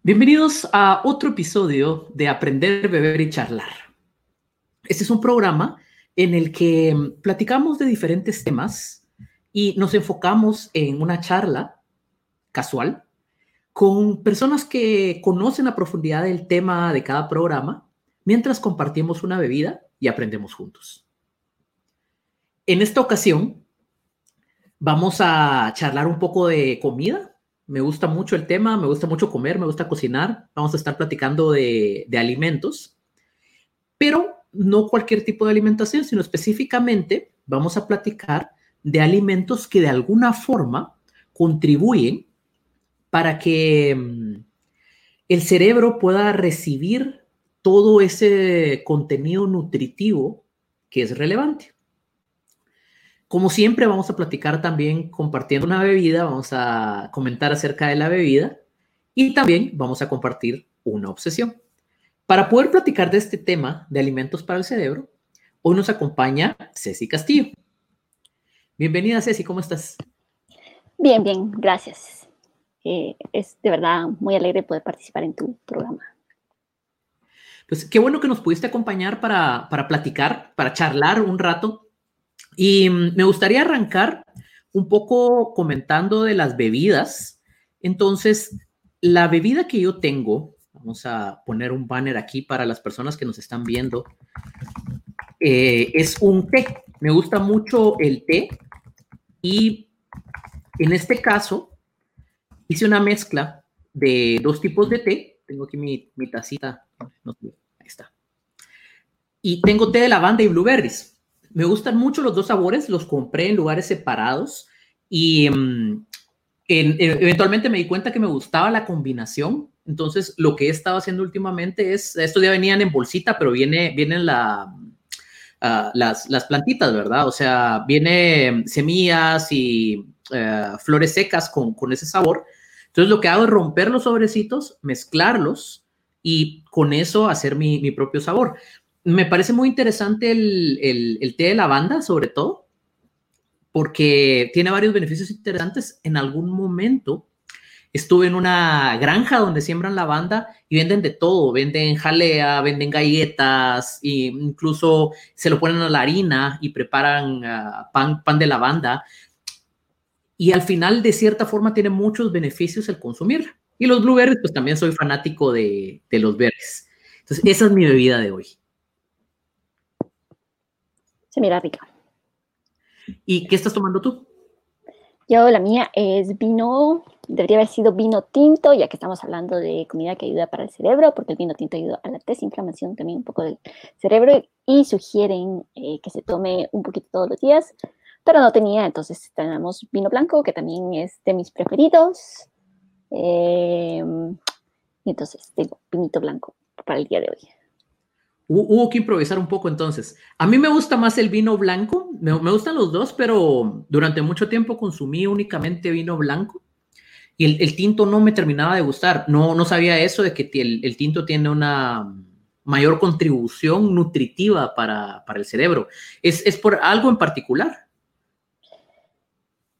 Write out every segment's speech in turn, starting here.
Bienvenidos a otro episodio de Aprender, Beber y Charlar. Este es un programa en el que platicamos de diferentes temas y nos enfocamos en una charla casual con personas que conocen a profundidad el tema de cada programa mientras compartimos una bebida y aprendemos juntos. En esta ocasión vamos a charlar un poco de comida me gusta mucho el tema, me gusta mucho comer, me gusta cocinar. Vamos a estar platicando de, alimentos, pero no cualquier tipo de alimentación, sino específicamente vamos a platicar de alimentos que de alguna forma contribuyen para que mm, el cerebro pueda recibir todo ese contenido nutritivo que es relevante. Como siempre, vamos a platicar también compartiendo una bebida, vamos a comentar acerca de la bebida y también vamos a compartir una obsesión. Para poder platicar de este tema de alimentos para el cerebro, hoy nos acompaña Ceci Castillo. Bienvenida, Ceci, ¿cómo estás? Bien, bien, gracias. Eh, es de verdad muy alegre poder participar en tu programa. Pues qué bueno que nos pudiste acompañar para, para platicar, para charlar un rato y mm, me gustaría arrancar un poco comentando de las bebidas. Entonces, la bebida que yo tengo, vamos a poner un banner aquí para las personas que nos están viendo, eh, es un té. Me gusta mucho el té y en este caso hice una mezcla de dos tipos de té. Tengo aquí mi, mi tacita. ahí está. Y tengo té de lavanda y blueberries. Me gustan mucho los dos sabores, los compré en lugares separados y mm, eventualmente me di cuenta que me gustaba la combinación. Entonces, lo que he estado haciendo últimamente es, estos ya venían en bolsita, pero viene, vienen ah, las, las, plantitas, ¿verdad? O sea, viene semillas y eh, flores secas con, ese sabor. Entonces, lo que hago es romper los sobrecitos, mezclarlos y con eso hacer mi propio sabor me parece muy interesante el, té de lavanda, sobre todo, porque tiene varios beneficios interesantes. En algún momento estuve en una granja donde siembran lavanda y venden de todo, venden jalea, venden galletas, e incluso se lo ponen a la harina y preparan ah, pan, pan de lavanda. Y al final, de cierta forma, tiene muchos beneficios el consumir. Y los blueberries, pues también soy fanático de, de los berries. Entonces, esa es mi bebida de hoy mira rica. ¿Y qué estás tomando tú? Yo, la mía es vino, debería haber sido vino tinto, ya que estamos hablando de comida que ayuda para el cerebro, porque el vino tinto ayuda a la desinflamación también un poco del cerebro y sugieren eh, que se tome un poquito todos los días, pero no tenía, entonces tenemos vino blanco, que también es de mis preferidos. Eh, y entonces tengo vinito blanco para el día de hoy. Hubo que improvisar un poco entonces. A mí me gusta más el vino blanco, me, gustan los dos, pero durante mucho tiempo consumí únicamente vino blanco y el, tinto no me terminaba de gustar. No, no sabía eso de que el, tinto tiene una mayor contribución nutritiva para, el cerebro. ¿Es, por algo en particular?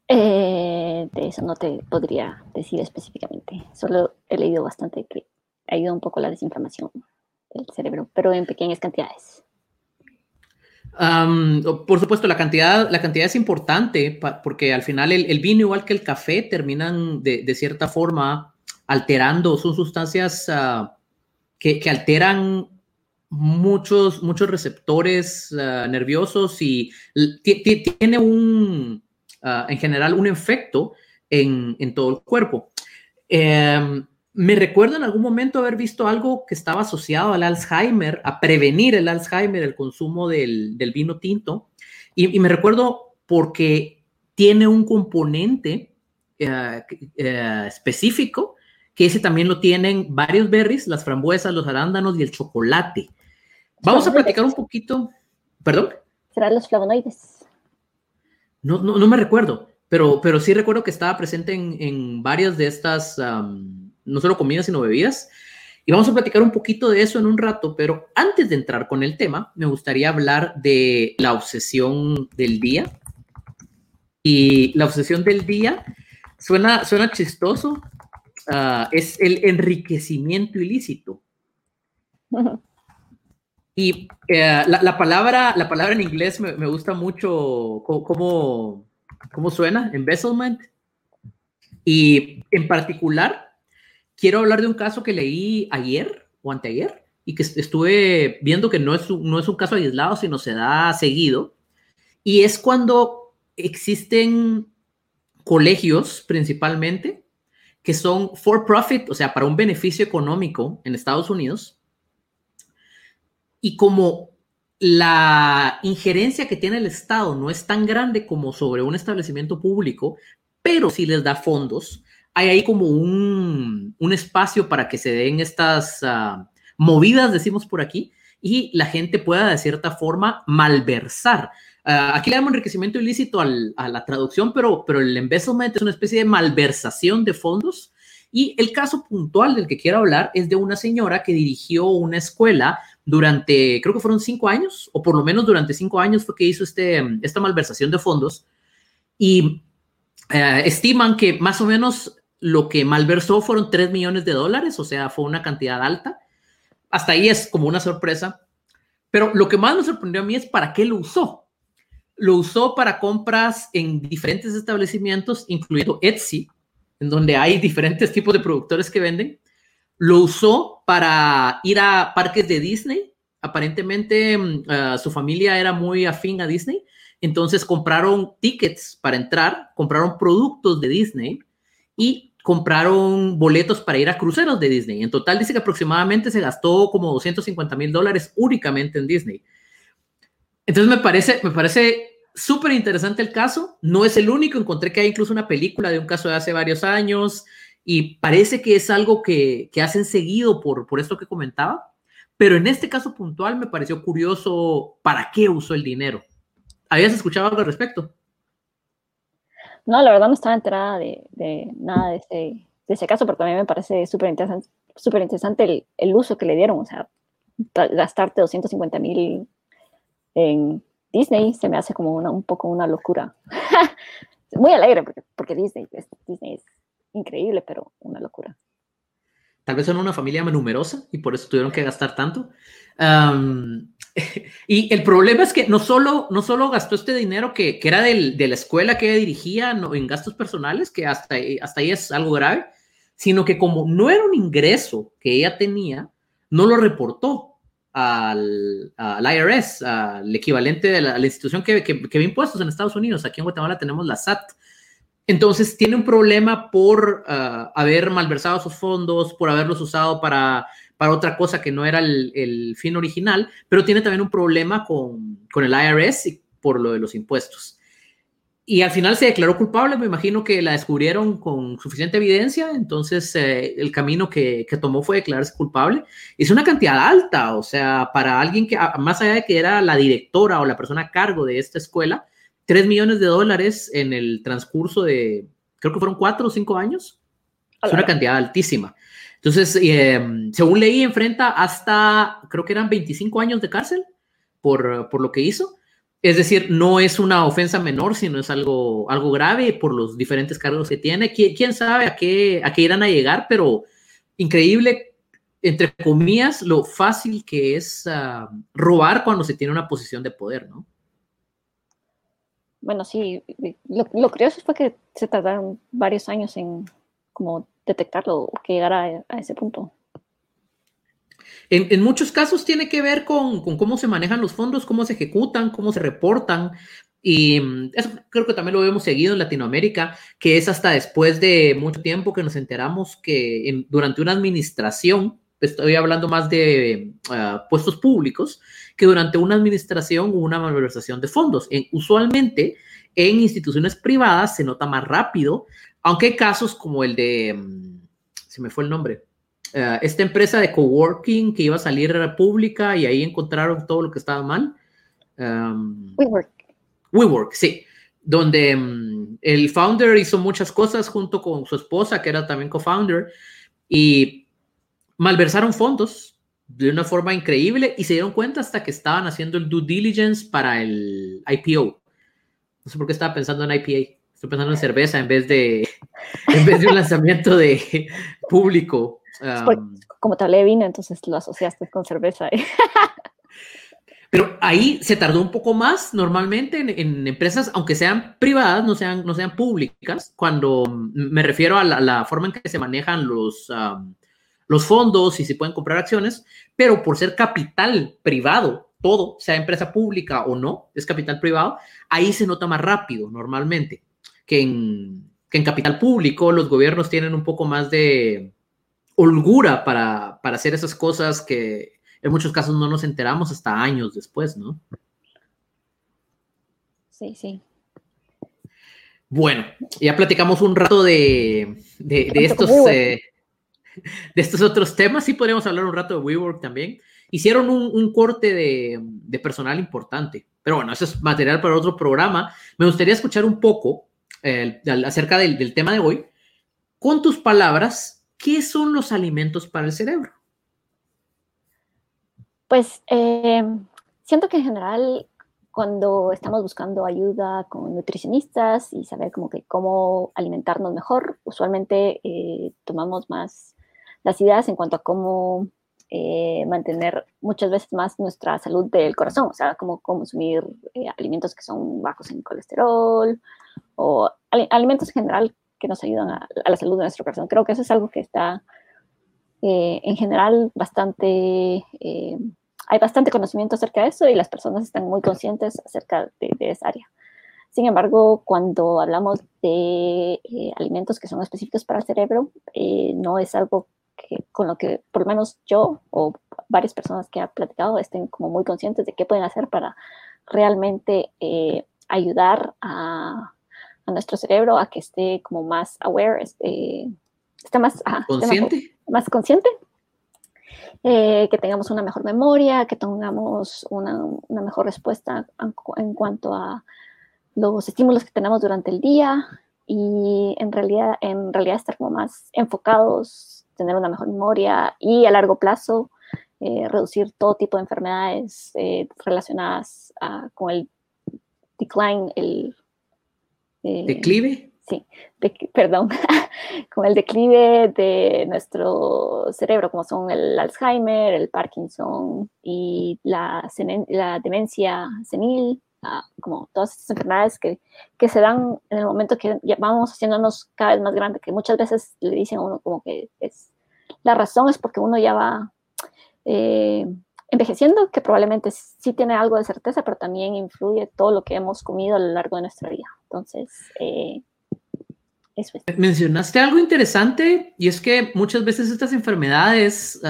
Eh, de eso no te podría decir específicamente. Solo he leído bastante que ayuda un poco la desinflamación del cerebro, pero en pequeñas cantidades. por supuesto, la cantidad, la cantidad es importante porque al final el, vino, igual que el café, terminan de, cierta forma alterando, son sustancias ah, que, alteran muchos, muchos receptores ah, nerviosos y tiene un, ah, en general, un efecto en, en todo el cuerpo. Em, me recuerdo en algún momento haber visto algo que estaba asociado al Alzheimer, a prevenir el Alzheimer, el consumo del, vino tinto. Y, me recuerdo porque tiene un componente eh, eh, específico, que ese también lo tienen varios berries, las frambuesas, los arándanos y el chocolate. Vamos a platicar un poquito. ¿Perdón? ¿Serán los flavonoides? No, no, me recuerdo, pero, pero sí recuerdo que estaba presente en, varias de estas no solo comidas, sino bebidas. Y vamos a platicar un poquito de eso en un rato, pero antes de entrar con el tema, me gustaría hablar de la obsesión del día. Y la obsesión del día suena, suena chistoso, ah, es el enriquecimiento ilícito. Y eh, la, palabra, la palabra en inglés me, gusta mucho cómo, cómo suena, embezzlement. Y en particular, quiero hablar de un caso que leí ayer o anteayer y que estuve viendo que no es, no es un caso aislado, sino se da seguido. Y es cuando existen colegios principalmente que son for profit, o sea, para un beneficio económico en Estados Unidos. Y como la injerencia que tiene el Estado no es tan grande como sobre un establecimiento público, pero sí les da fondos, hay ahí como un, espacio para que se den estas ah, movidas, decimos por aquí, y la gente pueda de cierta forma malversar. Ah, aquí le damos enriquecimiento ilícito a la traducción, pero, pero el embezzlement es una especie de malversación de fondos. Y el caso puntual del que quiero hablar es de una señora que dirigió una escuela durante, creo que fueron cinco años, o por lo menos durante cinco años fue que hizo este, esta malversación de fondos. Y eh, estiman que más o menos lo que malversó fueron 3 millones de dólares, o sea, fue una cantidad alta. Hasta ahí es como una sorpresa. Pero lo que más me sorprendió a mí es para qué lo usó. Lo usó para compras en diferentes establecimientos, incluido Etsy, en donde hay diferentes tipos de productores que venden. Lo usó para ir a parques de Disney. Aparentemente mm, eh, su familia era muy afín a Disney. Entonces compraron tickets para entrar, compraron productos de Disney y compraron boletos para ir a cruceros de Disney. En total dice que aproximadamente se gastó como 250 mil dólares únicamente en Disney. Entonces me parece, me parece súper interesante el caso. No es el único. Encontré que hay incluso una película de un caso de hace varios años y parece que es algo que, que hacen seguido por, por esto que comentaba. Pero en este caso puntual me pareció curioso para qué usó el dinero. ¿Habías escuchado algo al respecto? No, la verdad no estaba enterada de, nada de ese, de ese, caso, a mí me parece súper interesante, el, uso que le dieron. O sea, gastarte 250 mil en Disney se me hace como una, un poco una locura. Muy alegre, porque, porque Disney, es, Disney es increíble, pero una locura. Tal vez son una familia numerosa y por eso tuvieron que gastar tanto. y el problema es que no solo, no solo gastó este dinero que, que era del, de la escuela que dirigía no, en gastos personales, que hasta, hasta ahí es algo grave, sino que como no era un ingreso que ella tenía, no lo reportó al, al IRS, al equivalente de la, la institución que, que, que, ve impuestos en Estados Unidos. Aquí en Guatemala tenemos la SAT. Entonces tiene un problema por uh, haber malversado sus fondos, por haberlos usado para para otra cosa que no era el, fin original, pero tiene también un problema con, con, el IRS y por lo de los impuestos. Y al final se declaró culpable, me imagino que la descubrieron con suficiente evidencia, entonces eh, el camino que, que, tomó fue declararse culpable. Es una cantidad alta, o sea, para alguien que, más allá de que era la directora o la persona a cargo de esta escuela, 3 millones de dólares en el transcurso de, creo que fueron 4 o 5 años, es una cantidad altísima. Entonces, em, según leí, enfrenta hasta, creo que eran 25 años de cárcel por, por, lo que hizo. Es decir, no es una ofensa menor, sino es algo, algo grave por los diferentes cargos que tiene. ¿Quién, sabe a qué, a qué irán a llegar? Pero increíble, entre comillas, lo fácil que es uh, robar cuando se tiene una posición de poder, ¿no? Bueno, sí, lo, lo curioso fue que se tardaron varios años en como detectarlo que llegara a, ese punto. En, muchos casos tiene que ver con, cómo se manejan los fondos, cómo se ejecutan, cómo se reportan. Y mm, eso creo que también lo hemos seguido en Latinoamérica, que es hasta después de mucho tiempo que nos enteramos que durante una administración, estoy hablando más de ah, puestos públicos, que durante una administración hubo una malversación de fondos. usualmente en instituciones privadas se nota más rápido aunque hay casos como el de, mm, se me fue el nombre, eh, esta empresa de coworking que iba a salir pública y ahí encontraron todo lo que estaba mal. Um, WeWork. WeWork, sí. Donde um, el founder hizo muchas cosas junto con su esposa, que era también co-founder, y malversaron fondos de una forma increíble y se dieron cuenta hasta que estaban haciendo el due diligence para el IPO. No sé por qué estaba pensando en IPA. Estoy pensando en cerveza en vez de, en vez de un lanzamiento de público. como te hablé de vino, entonces lo asociaste con cerveza. Pero ahí se tardó un poco más normalmente en, empresas, aunque sean privadas, no sean, no sean públicas, cuando me refiero a la, forma en que se manejan los, los fondos y se pueden comprar acciones, pero por ser capital privado, todo, sea empresa pública o no, es capital privado, ahí se nota más rápido normalmente que en, que en capital público los gobiernos tienen un poco más de holgura para, para hacer esas cosas que en muchos casos no nos enteramos hasta años después, ¿no? Sí, sí. Bueno, ya platicamos un rato de, de, estos, eh, de estos otros temas. Sí podríamos hablar un rato de WeWork también. Hicieron un, corte de, personal importante, pero bueno, eso es material para otro programa. Me gustaría escuchar un poco eh, acerca del, tema de hoy. Con tus palabras, ¿qué son los alimentos para el cerebro? Pues eh, siento que en general cuando estamos buscando ayuda con nutricionistas y saber como que cómo alimentarnos mejor, usualmente eh, tomamos más las ideas en cuanto a cómo eh, mantener muchas veces más nuestra salud del corazón, o sea, cómo consumir alimentos que son bajos en colesterol o alimentos en general que nos ayudan a, a, la salud de nuestro corazón. Creo que eso es algo que está en general bastante hay bastante conocimiento acerca de eso y las personas están muy conscientes acerca de, esa área. Sin embargo, cuando hablamos de eh, alimentos que son específicos para el cerebro, eh, no es algo que, con lo que por lo menos yo o varias personas que han platicado estén como muy conscientes de qué pueden hacer para realmente eh, ayudar a, a, nuestro cerebro a que esté como más aware, esté, esté más, ¿Consciente? más consciente eh, que tengamos una mejor memoria, que tengamos una, una mejor respuesta en, cuanto a los estímulos que tenemos durante el día y en realidad, en realidad estar como más enfocados, tener una mejor memoria y a largo plazo eh, reducir todo tipo de enfermedades eh, relacionadas con el decline, el... ¿Declive? sí, perdón, con el declive de nuestro cerebro, como son el Alzheimer, el Parkinson y la, la demencia senil, ah, como todas estas enfermedades que, que, se dan en el momento que vamos haciéndonos cada vez más grandes, que muchas veces le dicen a uno como que es, la razón es porque uno ya va eh, envejeciendo, que probablemente sí tiene algo de certeza, pero también influye todo lo que hemos comido a lo largo de nuestra vida. Entonces, eh, Mencionaste algo interesante y es que muchas veces estas enfermedades,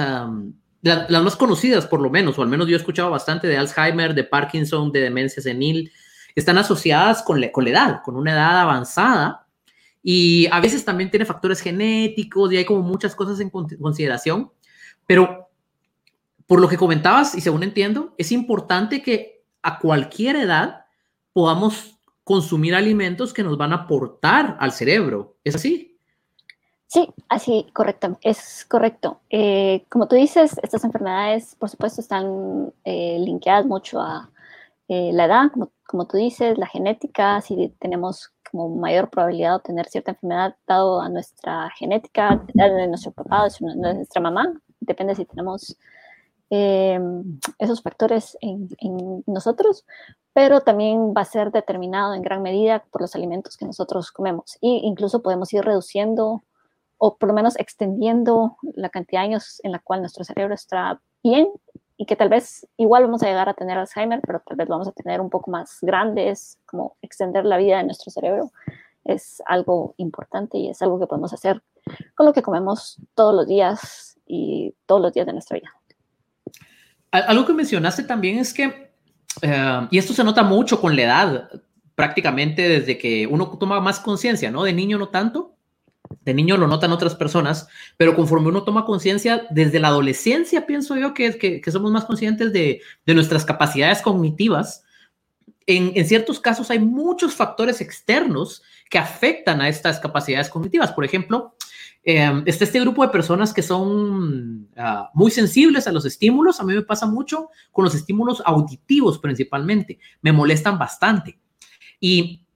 las más conocidas por lo menos, o al menos yo he escuchado bastante de Alzheimer, de Parkinson, de demencia senil, están asociadas con, con la edad, con una edad avanzada y a veces también tiene factores genéticos y hay como muchas cosas en consideración, pero por lo que comentabas y según entiendo, es importante que a cualquier edad podamos consumir alimentos que nos van a aportar al cerebro. ¿Es así? Sí, así, correcto, es correcto. Eh, como tú dices, estas enfermedades, por supuesto, están eh, linkeadas mucho a eh, la edad, como, como, tú dices, la genética, si tenemos como mayor probabilidad de tener cierta enfermedad dado a nuestra genética, de nuestro papá, de nuestra mamá, depende si tenemos esos factores en, en, nosotros, pero también va a ser determinado en gran medida por los alimentos que nosotros comemos. E incluso podemos ir reduciendo o por lo menos extendiendo la cantidad de años en la cual nuestro cerebro está bien y que tal vez igual vamos a llegar a tener Alzheimer, pero tal vez vamos a tener un poco más grandes, como extender la vida de nuestro cerebro. Es algo importante y es algo que podemos hacer con lo que comemos todos los días y todos los días de nuestra vida. Algo que mencionaste también es que eh, y esto se nota mucho con la edad, prácticamente desde que uno toma más conciencia, ¿no? De niño no tanto, de niño lo notan otras personas, pero conforme uno toma conciencia, desde la adolescencia pienso yo que, que, que somos más conscientes de, de nuestras capacidades cognitivas. En, en, ciertos casos hay muchos factores externos que afectan a estas capacidades cognitivas. Por ejemplo, eh, está este grupo de personas que son ah, muy sensibles a los estímulos. A mí me pasa mucho con los estímulos auditivos principalmente. Me molestan bastante. Y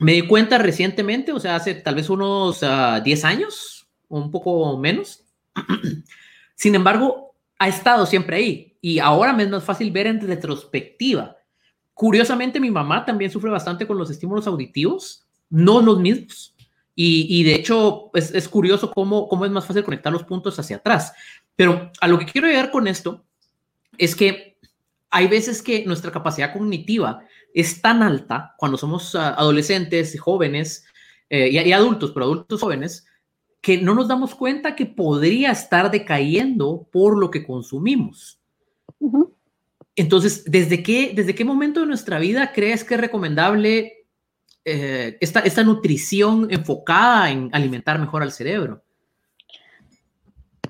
me di cuenta recientemente, o sea, hace tal vez unos 10 ah, años, o un poco menos. Sin embargo, ha estado siempre ahí y ahora me es más fácil ver en retrospectiva. Curiosamente, mi mamá también sufre bastante con los estímulos auditivos, no los mismos. Y, de hecho, es, es curioso cómo, cómo es más fácil conectar los puntos hacia atrás. Pero a lo que quiero llegar con esto es que hay veces que nuestra capacidad cognitiva es tan alta cuando somos ah, adolescentes, jóvenes eh, y, adultos, pero adultos jóvenes, que no nos damos cuenta que podría estar decayendo por lo que consumimos. Entonces, ¿desde qué, ¿desde qué momento de nuestra vida crees que es recomendable eh, esta, esta nutrición enfocada en alimentar mejor al cerebro?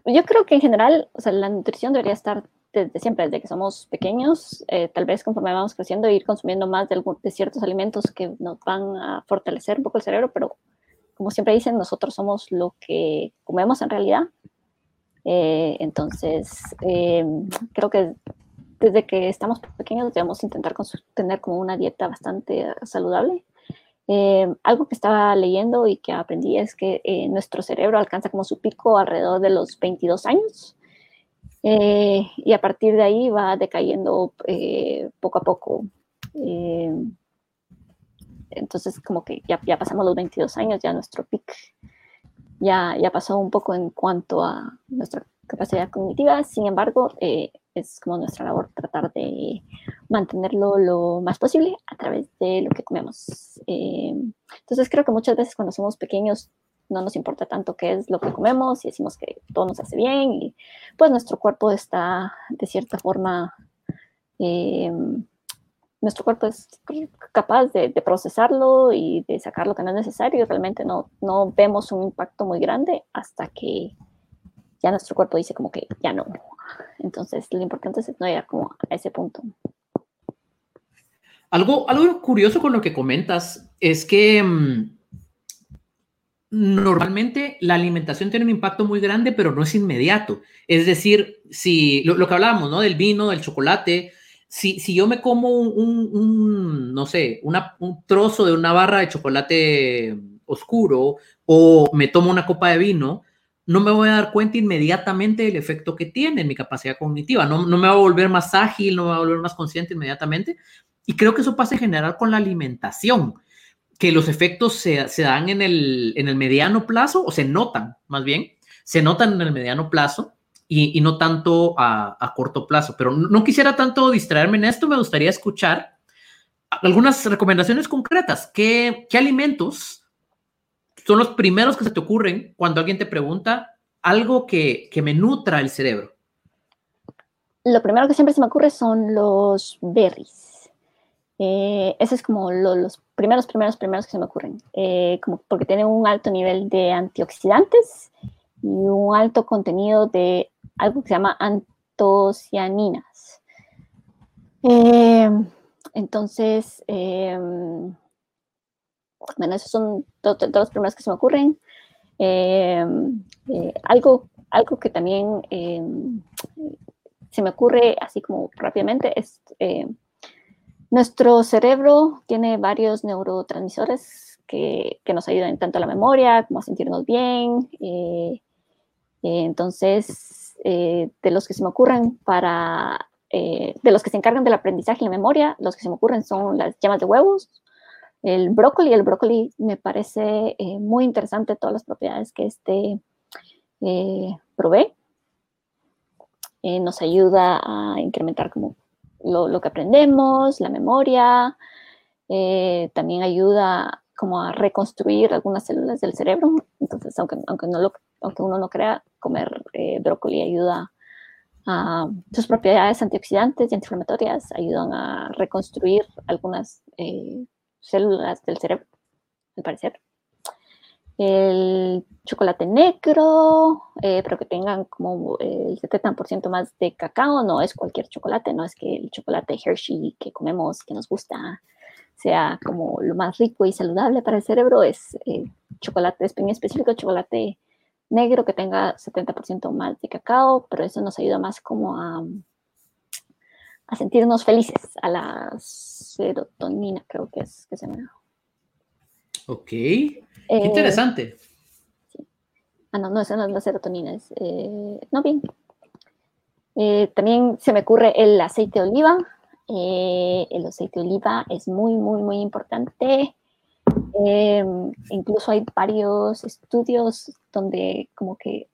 Yo creo que en general, o sea, la nutrición debería estar desde siempre, desde que somos pequeños, eh, tal vez conforme vamos creciendo, ir consumiendo más de, ciertos alimentos que nos van a fortalecer un poco el cerebro, pero como siempre dicen, nosotros somos lo que comemos en realidad. Eh, entonces, eh, creo que desde que estamos pequeños debemos intentar tener como una dieta bastante saludable. algo que estaba leyendo y que aprendí es que nuestro cerebro alcanza como su pico alrededor de los 22 años. Eh, y a partir de ahí va decayendo eh, poco a poco. Eh, entonces, como que ya, ya, pasamos los 22 años, ya nuestro pic ya, ya pasó un poco en cuanto a nuestra capacidad cognitiva. Sin embargo, es como nuestra labor tratar de mantenerlo lo más posible a través de lo que comemos. entonces, creo que muchas veces cuando somos pequeños no nos importa tanto qué es lo que comemos y decimos que todo nos hace bien y pues nuestro cuerpo está de cierta forma, eh, nuestro cuerpo es capaz de, procesarlo y de sacar lo que no es necesario. Realmente no, no vemos un impacto muy grande hasta que ya nuestro cuerpo dice como que ya no. Entonces lo importante es no llegar como a ese punto. Algo, algo curioso con lo que comentas es que... Mm, normalmente la alimentación tiene un impacto muy grande, pero no es inmediato. Es decir, si lo, que hablábamos, ¿no? Del vino, del chocolate, si, si yo me como un, no sé, un trozo de una barra de chocolate oscuro o me tomo una copa de vino, no me voy a dar cuenta inmediatamente del efecto que tiene en mi capacidad cognitiva. No, no me va a volver más ágil, no me va a volver más consciente inmediatamente. Y creo que eso pasa en general con la alimentación que los efectos se, dan en el, en el, mediano plazo, o se notan más bien, se notan en el mediano plazo y, no tanto a, corto plazo. Pero no, quisiera tanto distraerme en esto, me gustaría escuchar algunas recomendaciones concretas. ¿Qué, qué alimentos son los primeros que se te ocurren cuando alguien te pregunta algo que, que me nutra el cerebro? Lo primero que siempre se me ocurre son los berries eh, ese es como los primeros, primeros, primeros que se me ocurren, eh, como porque tienen un alto nivel de antioxidantes y un alto contenido de algo que se llama antocianinas. Eh, entonces, bueno, esos son todos los primeros que se me ocurren. algo, algo que también se me ocurre así como rápidamente es nuestro cerebro tiene varios neurotransmisores que, nos ayudan tanto a la memoria como a sentirnos bien. Eh, eh, entonces, eh, de los que se me ocurren para, de los que se encargan del aprendizaje y la memoria, los que se me ocurren son las llamas de huevos, el brócoli. El brócoli me parece muy interesante todas las propiedades que este provee. nos ayuda a incrementar como lo, que aprendemos, la memoria, eh, también ayuda como a reconstruir algunas células del cerebro. Entonces, aunque, aunque, no lo, aunque uno no crea, comer eh, brócoli ayuda a sus propiedades antioxidantes y antiinflamatorias, ayudan a reconstruir algunas eh, células del cerebro, al parecer el chocolate negro, eh, pero que tengan como el 70% más de cacao, no es cualquier chocolate, no es que el chocolate Hershey que comemos, que nos gusta, sea como lo más rico y saludable para el cerebro, es eh, chocolate, es específico chocolate negro que tenga 70% más de cacao, pero eso nos ayuda más como a, a sentirnos felices, a la serotonina creo que es que se llama. Ok. Qué eh, interesante. Ah, no, no, esa no es la serotonina, es, eh, no, bien. Eh, también se me ocurre el aceite de oliva. el aceite de oliva es muy, muy, muy importante. incluso hay varios estudios donde como que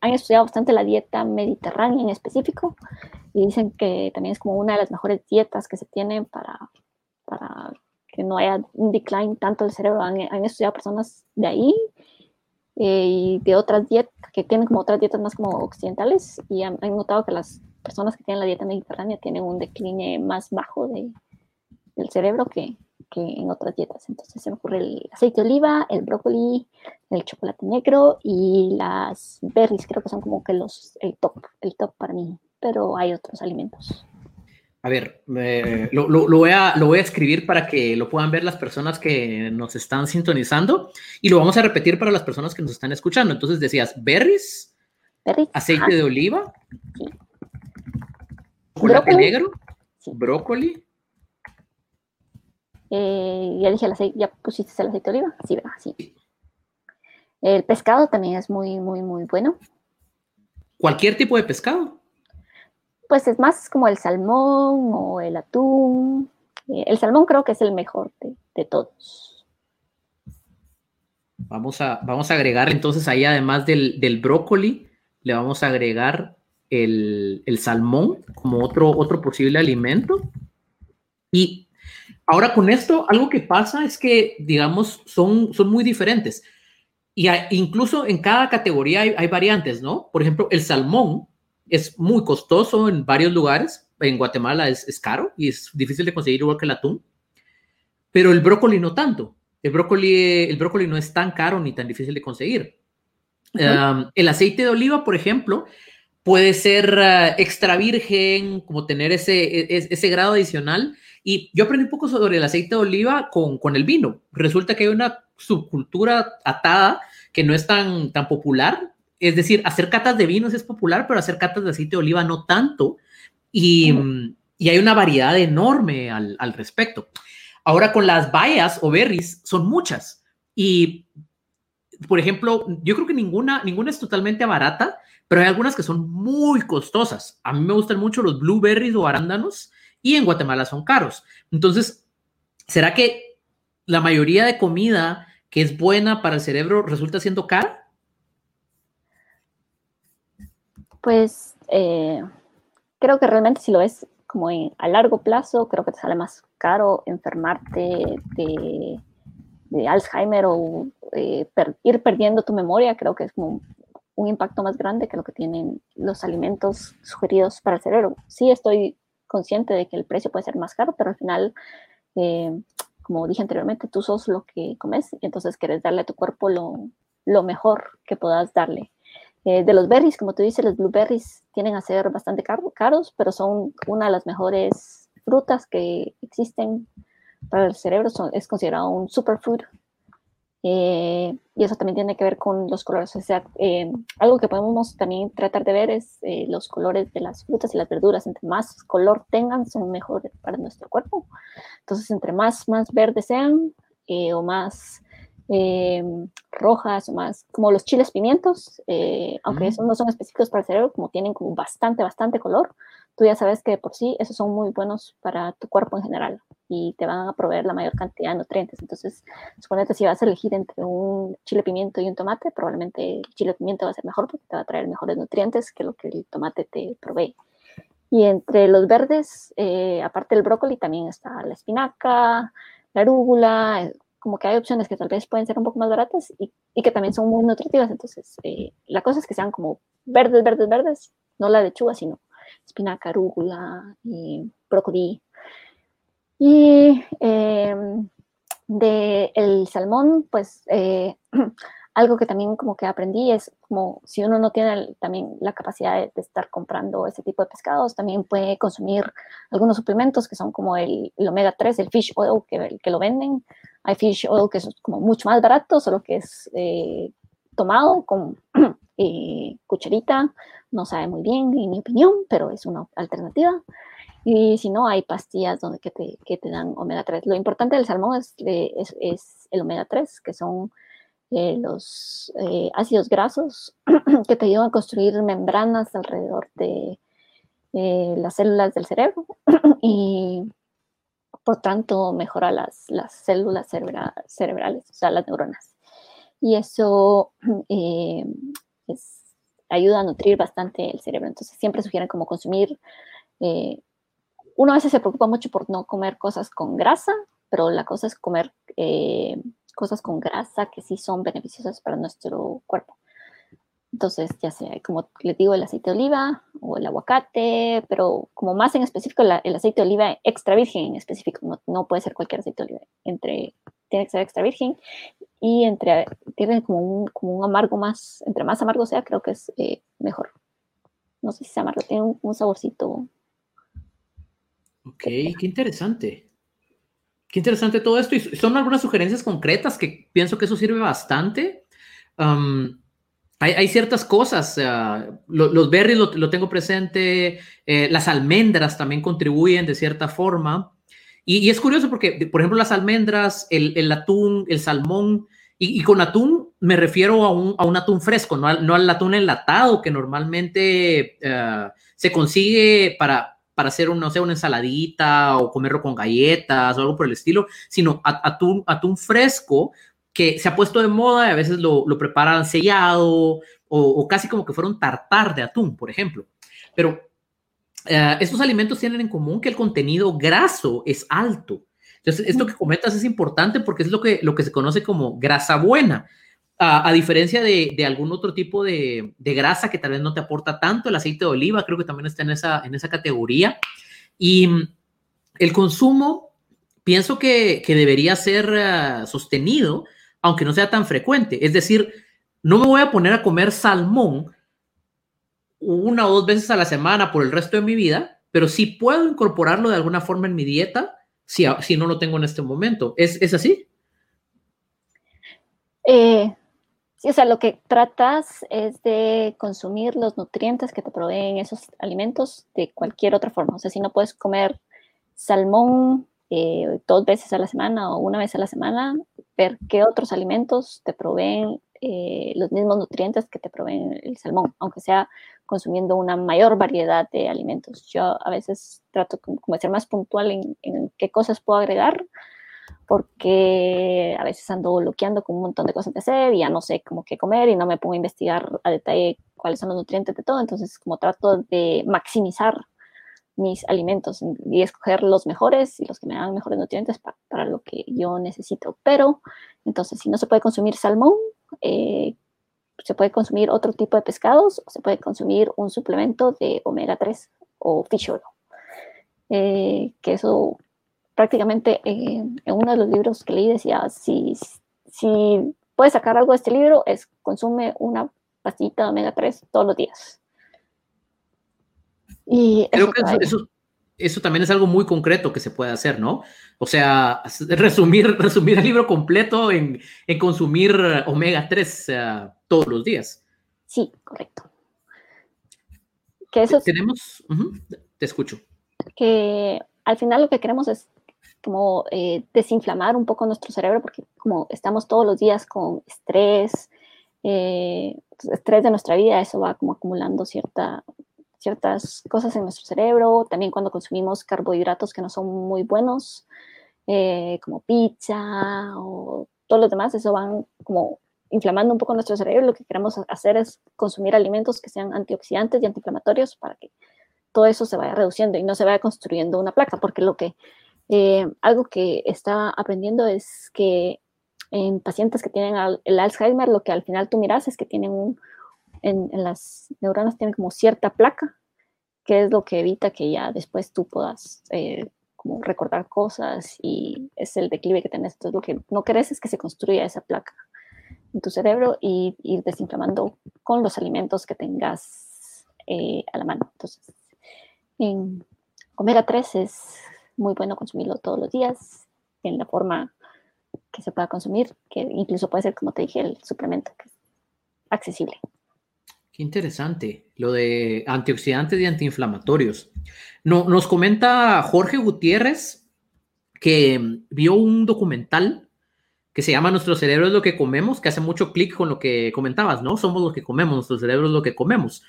han estudiado bastante la dieta mediterránea en específico y dicen que también es como una de las mejores dietas que se tienen para, para que no haya un decline tanto del cerebro. Han, estudiado personas de ahí eh, y de otras dietas, que tienen como otras dietas más como occidentales y han, notado que las personas que tienen la dieta mediterránea tienen un decline más bajo de, del cerebro que, que en otras dietas. Entonces se me ocurre el aceite de oliva, el brócoli, el chocolate negro y las berries, creo que son como que los, el top, el top para mí, pero hay otros alimentos. A ver, lo, lo, voy a, lo voy a escribir para que lo puedan ver las personas que nos están sintonizando y lo vamos a repetir para las personas que nos están escuchando. Entonces decías berries, aceite de oliva, chocolate negro, brócoli. Eh, ya dije el aceite, ya pusiste el aceite de oliva, sí, ¿verdad? Sí. El pescado también es muy, muy, muy bueno. ¿Cualquier tipo de pescado? Pues es más como el salmón o el atún. Eh, el salmón creo que es el mejor de, todos. Vamos a, vamos a agregar entonces ahí, además del, brócoli, le vamos a agregar el, salmón como otro, otro posible alimento. Y ahora con esto, algo que pasa es que, digamos, son, son muy diferentes. Y incluso en cada categoría hay, hay variantes, ¿no? Por ejemplo, el salmón es muy costoso en varios lugares. En Guatemala es, caro y es difícil de conseguir igual que el atún. Pero el brócoli no tanto. El brócoli, el brócoli no es tan caro ni tan difícil de conseguir. el aceite de oliva, por ejemplo, puede ser ah, extra virgen, como tener ese, e, e, ese, grado adicional. Y yo aprendí un poco sobre el aceite de oliva con, con el vino. Resulta que hay una subcultura atada que no es tan, tan popular, es decir, hacer catas de vinos es popular, pero hacer catas de aceite de oliva no tanto. Y, hay una variedad enorme al, respecto. Ahora con las bayas o berries son muchas. Y, por ejemplo, yo creo que ninguna, ninguna es totalmente barata, pero hay algunas que son muy costosas. A mí me gustan mucho los blueberries o arándanos y en Guatemala son caros. Entonces, ¿será que la mayoría de comida que es buena para el cerebro resulta siendo cara? Pues eh, creo que realmente si lo ves como a largo plazo, creo que te sale más caro enfermarte de, Alzheimer o eh, ir perdiendo tu memoria, creo que es como un impacto más grande que lo que tienen los alimentos sugeridos para el cerebro. Sí estoy consciente de que el precio puede ser más caro, pero al final, eh, como dije anteriormente, tú sos lo que comes y entonces quieres darle a tu cuerpo lo, lo mejor que puedas darle. Eh, de los berries, como tú dices, los blueberries tienen a ser bastante caros, pero son una de las mejores frutas que existen para el cerebro. es considerado un superfood. Eh, y eso también tiene que ver con los colores. O sea, eh, algo que podemos también tratar de ver es los colores de las frutas y las verduras. Entre más color tengan, son mejores para nuestro cuerpo. Entonces, entre más, más verdes sean o más eh, rojas o más, como los chiles pimientos, eh, aunque esos no son específicos para el cerebro, como tienen como bastante, bastante color, tú ya sabes que por sí esos son muy buenos para tu cuerpo en general y te van a proveer la mayor cantidad de nutrientes. Entonces, suponete si vas a elegir entre un chile pimiento y un tomate, probablemente el chile pimiento va a ser mejor porque te va a traer mejores nutrientes que lo que el tomate te provee. Y entre los verdes, eh, aparte del brócoli, también está la espinaca, la arúgula, como que hay opciones que tal vez pueden ser un poco más baratas y, que también son muy nutritivas. Entonces, eh, la cosa es que sean como verdes, verdes, verdes, no la lechuga, sino espinaca, arúgula, y. Y em, de el salmón, pues eh, algo que también como que aprendí es como si uno no tiene también la capacidad de, estar comprando ese tipo de pescados, también puede consumir algunos suplementos que son como el, omega 3, el fish oil que, que, lo venden. Hay fish oil que es como mucho más barato, solo que es eh, tomado con eh, cucharita, no sabe muy bien en mi opinión, pero es una alternativa. Y si no, hay pastillas donde que te, que te dan omega 3. Lo importante del salmón es, es, es el omega 3, que son eh, los eh, ácidos grasos que te ayudan a construir membranas alrededor de eh, las células del cerebro y por tanto mejora las, las células cerebrales, o sea, las neuronas. Y eso ayuda a nutrir bastante el cerebro. Entonces siempre sugieren como consumir, uno a veces se preocupa mucho por no comer cosas con grasa, pero la cosa es comer cosas con grasa que sí son beneficiosas para nuestro cuerpo. Entonces, ya sea, como les digo, el aceite de oliva o el aguacate, pero como más en específico el aceite de oliva extra virgen en específico, no, puede ser cualquier aceite de oliva, entre, tiene que ser extra virgen y entre, tiene como un, como un amargo más, entre más amargo sea, creo que es eh, mejor. No sé si es amargo, tiene un, un saborcito. Ok, qué interesante. Qué interesante todo esto. Y son algunas sugerencias concretas que pienso que eso sirve bastante. hay, ciertas cosas, los berries lo, tengo presente, eh, las almendras también contribuyen de cierta forma. Y, es curioso porque, por ejemplo, las almendras, el, atún, el salmón, y, con atún me refiero a un, atún fresco, no al, atún enlatado que normalmente eh, se consigue para, para hacer, un, no sé, una ensaladita o comerlo con galletas o algo por el estilo, sino atún, atún fresco que se ha puesto de moda y a veces lo, lo preparan sellado o, casi como que fuera un tartar de atún, por ejemplo. Pero eh, estos alimentos tienen en común que el contenido graso es alto. Entonces, esto que comentas es importante porque es lo que, lo que se conoce como grasa buena. A, diferencia de, algún otro tipo de, grasa que tal vez no te aporta tanto, el aceite de oliva creo que también está en esa, en esa categoría. Y mm, el consumo, pienso que, debería ser eh, sostenido, aunque no sea tan frecuente. Es decir, no me voy a poner a comer salmón una o dos veces a la semana por el resto de mi vida, pero sí puedo incorporarlo de alguna forma en mi dieta si, si no lo tengo en este momento. ¿Es, es así? Eh, Sí, o sea, lo que tratas es de consumir los nutrientes que te proveen esos alimentos de cualquier otra forma. O sea, si no puedes comer salmón eh, dos veces a la semana o una vez a la semana, ver qué otros alimentos te proveen eh, los mismos nutrientes que te proveen el salmón, aunque sea consumiendo una mayor variedad de alimentos. Yo a veces trato como de ser más puntual en, en qué cosas puedo agregar porque a veces ando bloqueando con un montón de cosas que hacer y ya no sé cómo qué comer y no me pongo a investigar a detalle cuáles son los nutrientes de todo, entonces como trato de maximizar mis alimentos y escoger los mejores y los que me dan mejores nutrientes para, lo que yo necesito. Pero entonces si no se puede consumir salmón, eh, se puede consumir otro tipo de pescados o se puede consumir un suplemento de omega 3 o fish oil. Eh, que eso prácticamente eh, en uno de los libros que leí decía, si, si puedes sacar algo de este libro, es consume una pastillita de omega 3 todos los días. Y Creo que eso, eso, también es algo muy concreto que se puede hacer, ¿no? O sea, resumir, resumir el libro completo en, en consumir omega 3 todos los días. Sí, correcto. Que eso Tenemos, te escucho. Que al final lo que queremos es como eh, desinflamar un poco nuestro cerebro, porque como estamos todos los días con estrés, eh, estrés de nuestra vida, eso va como acumulando cierta, ciertas cosas en nuestro cerebro. También cuando consumimos carbohidratos que no son muy buenos, eh, como pizza o todos los demás, eso van como inflamando un poco nuestro cerebro. Lo que queremos hacer es consumir alimentos que sean antioxidantes y antiinflamatorios para que todo eso se vaya reduciendo y no se vaya construyendo una placa, porque lo que eh, algo que está aprendiendo es que en pacientes que tienen el Alzheimer, lo que al final tú miras es que tienen un, en, las neuronas tienen como cierta placa, que es lo que evita que ya después tú puedas eh, como recordar cosas y es el declive que tenés. Entonces lo que no querés es que se construya esa placa en tu cerebro y ir desinflamando con los alimentos que tengas eh, a la mano. Entonces, en omega 3 es muy bueno consumirlo todos los días en la forma que se pueda consumir, que incluso puede ser, como te dije, el suplemento que es accesible. Qué interesante, lo de antioxidantes y antiinflamatorios. No, nos comenta Jorge Gutiérrez que vio un documental que se llama Nuestro cerebro es lo que comemos, que hace mucho clic con lo que comentabas, ¿no? Somos lo que comemos, nuestro cerebro es lo que comemos.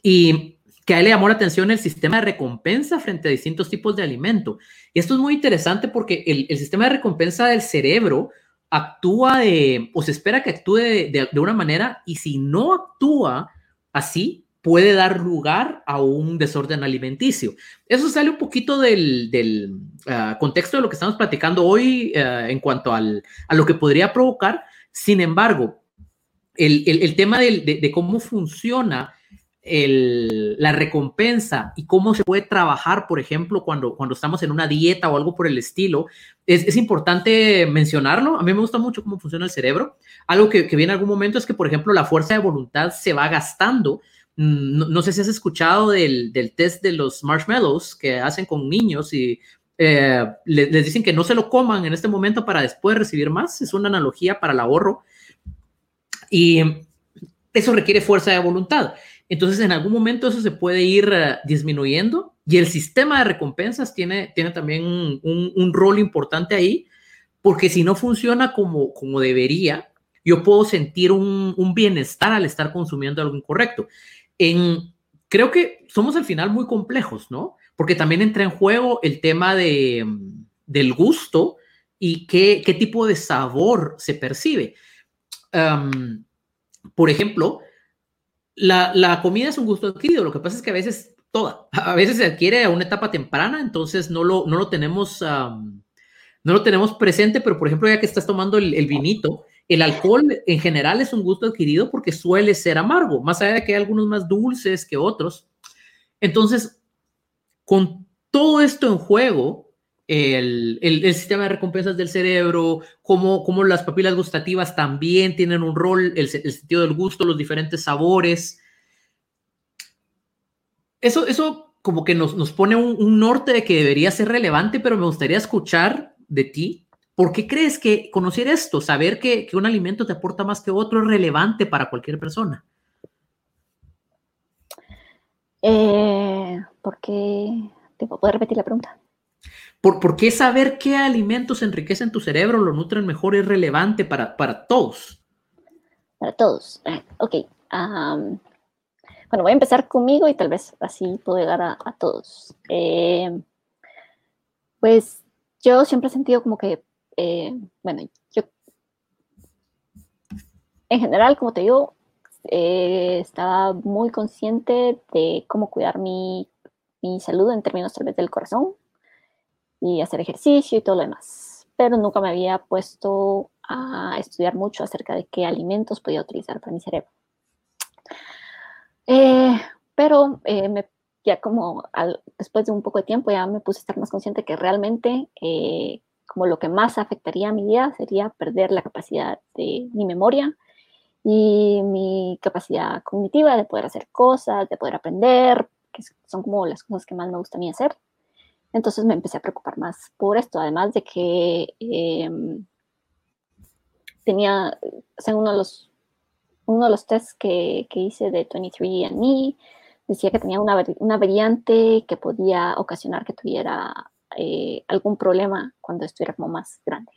Y que a él le llamó la atención el sistema de recompensa frente a distintos tipos de alimento. Y esto es muy interesante porque el, el sistema de recompensa del cerebro actúa de, o se espera que actúe de, de, una manera, y si no actúa así, puede dar lugar a un desorden alimenticio. Eso sale un poquito del, del uh, contexto de lo que estamos platicando hoy uh, en cuanto al, a lo que podría provocar. Sin embargo, el, el, el tema de, de, cómo funciona el, la recompensa y cómo se puede trabajar, por ejemplo, cuando, cuando estamos en una dieta o algo por el estilo, es, es importante mencionarlo. A mí me gusta mucho cómo funciona el cerebro. Algo que, que en algún momento es que, por ejemplo, la fuerza de voluntad se va gastando. No, no sé si has escuchado del, del, test de los marshmallows que hacen con niños y eh, les dicen que no se lo coman en este momento para después recibir más. Es una analogía para el ahorro. Y eso requiere fuerza de voluntad. Entonces, en algún momento eso se puede ir uh, disminuyendo y el sistema de recompensas tiene, tiene también un, rol importante ahí, porque si no funciona como, como debería, yo puedo sentir un, bienestar al estar consumiendo algo incorrecto. En, creo que somos al final muy complejos, ¿no? Porque también entra en juego el tema de, del gusto y qué, qué tipo de sabor se percibe. Por ejemplo, la, la, comida es un gusto adquirido, lo que pasa es que a veces toda, a veces se adquiere a una etapa temprana, entonces no lo, no lo tenemos, no lo tenemos presente, pero por ejemplo, ya que estás tomando el, el, vinito, el alcohol en general es un gusto adquirido porque suele ser amargo, más allá de que hay algunos más dulces que otros. Entonces, con todo esto en juego, el, el, sistema de recompensas del cerebro, cómo, cómo, las papilas gustativas también tienen un rol, el, sentido del gusto, los diferentes sabores. Eso, eso como que nos, nos pone un, un, norte de que debería ser relevante, pero me gustaría escuchar de ti. ¿Por qué crees que conocer esto, saber que, que un alimento te aporta más que otro, es relevante para cualquier persona? Eh, porque, ¿te puedo repetir la pregunta? ¿Por, ¿Por, qué saber qué alimentos enriquecen tu cerebro, lo nutren mejor, es relevante para, para todos? Para todos. Eh, ok. Bueno, voy a empezar conmigo y tal vez así puedo llegar a, a todos. Eh, pues yo siempre he sentido como que, eh, bueno, yo en general, como te digo, eh, estaba muy consciente de cómo cuidar mi, mi salud en términos tal vez del corazón y hacer ejercicio y todo lo demás. Pero nunca me había puesto a estudiar mucho acerca de qué alimentos podía utilizar para mi cerebro. Eh, pero eh, me, ya como al, después de un poco de tiempo ya me puse a estar más consciente que realmente eh, como lo que más afectaría a mi vida sería perder la capacidad de mi memoria y mi capacidad cognitiva de poder hacer cosas, de poder aprender, que son como las cosas que más me gusta a mí hacer. Entonces me empecé a preocupar más por esto, además de que eh, tenía, o uno de los, uno de los tests que, que hice de 23andMe decía que tenía una, una variante que podía ocasionar que tuviera eh, algún problema cuando estuviera más grande.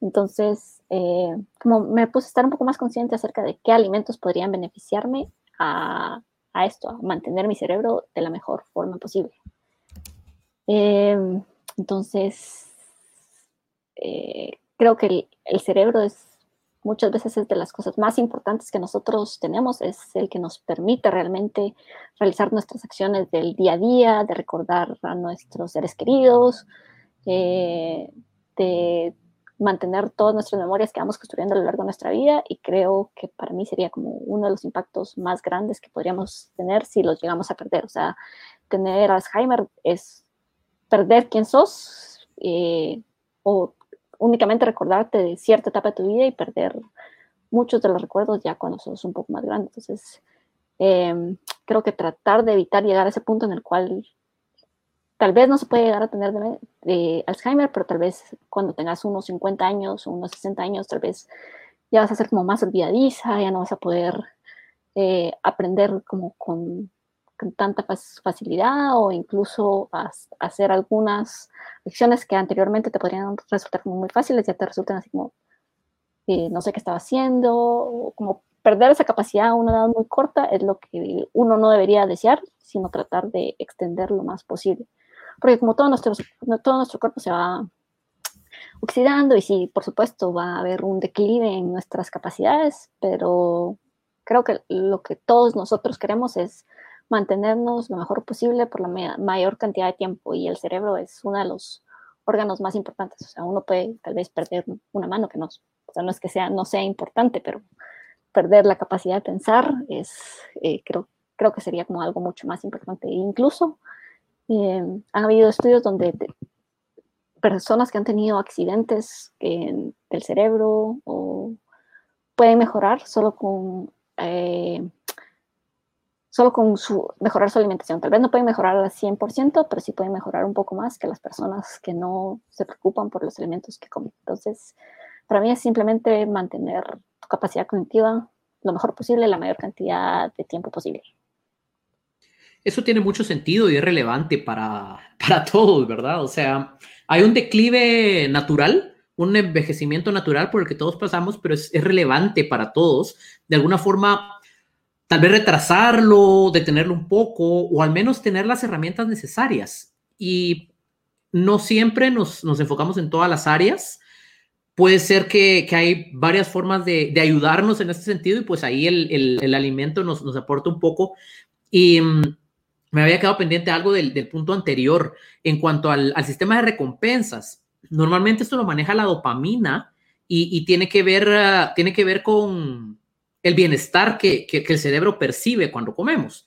Entonces, eh, como me puse a estar un poco más consciente acerca de qué alimentos podrían beneficiarme a, a esto, a mantener mi cerebro de la mejor forma posible. Eh, entonces, eh, creo que el, el, cerebro es muchas veces es de las cosas más importantes que nosotros tenemos, es el que nos permite realmente realizar nuestras acciones del día a día, de recordar a nuestros seres queridos, eh, de mantener todas nuestras memorias que vamos construyendo a lo largo de nuestra vida y creo que para mí sería como uno de los impactos más grandes que podríamos tener si los llegamos a perder. O sea, tener Alzheimer es perder quién sos eh, o únicamente recordarte de cierta etapa de tu vida y perder muchos de los recuerdos ya cuando sos un poco más grande. Entonces, eh, creo que tratar de evitar llegar a ese punto en el cual tal vez no se puede llegar a tener de, de Alzheimer, pero tal vez cuando tengas unos 50 años o unos 60 años, tal vez ya vas a ser como más olvidadiza, ya no vas a poder eh, aprender como con, tanta facilidad o incluso hacer algunas acciones que anteriormente te podrían resultar como muy fáciles, ya te resultan así como, eh, no sé qué estaba haciendo, como perder esa capacidad a una edad muy corta es lo que uno no debería desear, sino tratar de extender lo más posible. Porque como todo nuestro, todo nuestro cuerpo se va oxidando y sí, por supuesto, va a haber un declive en nuestras capacidades, pero creo que lo que todos nosotros queremos es mantenernos lo mejor posible por la mayor cantidad de tiempo y el cerebro es uno de los órganos más importantes. O sea, uno puede tal vez perder una mano, que no, o sea, no es que sea, no sea importante, pero perder la capacidad de pensar es, eh, creo, creo que sería como algo mucho más importante. E incluso eh, han habido estudios donde personas que han tenido accidentes del cerebro o pueden mejorar solo con eh, solo con su, mejorar su alimentación. Tal vez no pueden mejorar al 100%, pero sí pueden mejorar un poco más que las personas que no se preocupan por los alimentos que comen. Entonces, para mí es simplemente mantener tu capacidad cognitiva lo mejor posible, la mayor cantidad de tiempo posible. Eso tiene mucho sentido y es relevante para, para todos, ¿verdad? O sea, hay un declive natural, un envejecimiento natural por el que todos pasamos, pero es, es relevante para todos. De alguna forma, tal vez retrasarlo, detenerlo un poco o al menos tener las herramientas necesarias. Y no siempre nos, nos enfocamos en todas las áreas. Puede ser que, que hay varias formas de, de, ayudarnos en este sentido y pues ahí el, el, alimento nos, nos, aporta un poco. Y mm, me había quedado pendiente algo del, del punto anterior en cuanto al, al, sistema de recompensas. Normalmente esto lo maneja la dopamina y, y tiene, que ver, uh, tiene que ver con, el bienestar que, que, el cerebro percibe cuando comemos.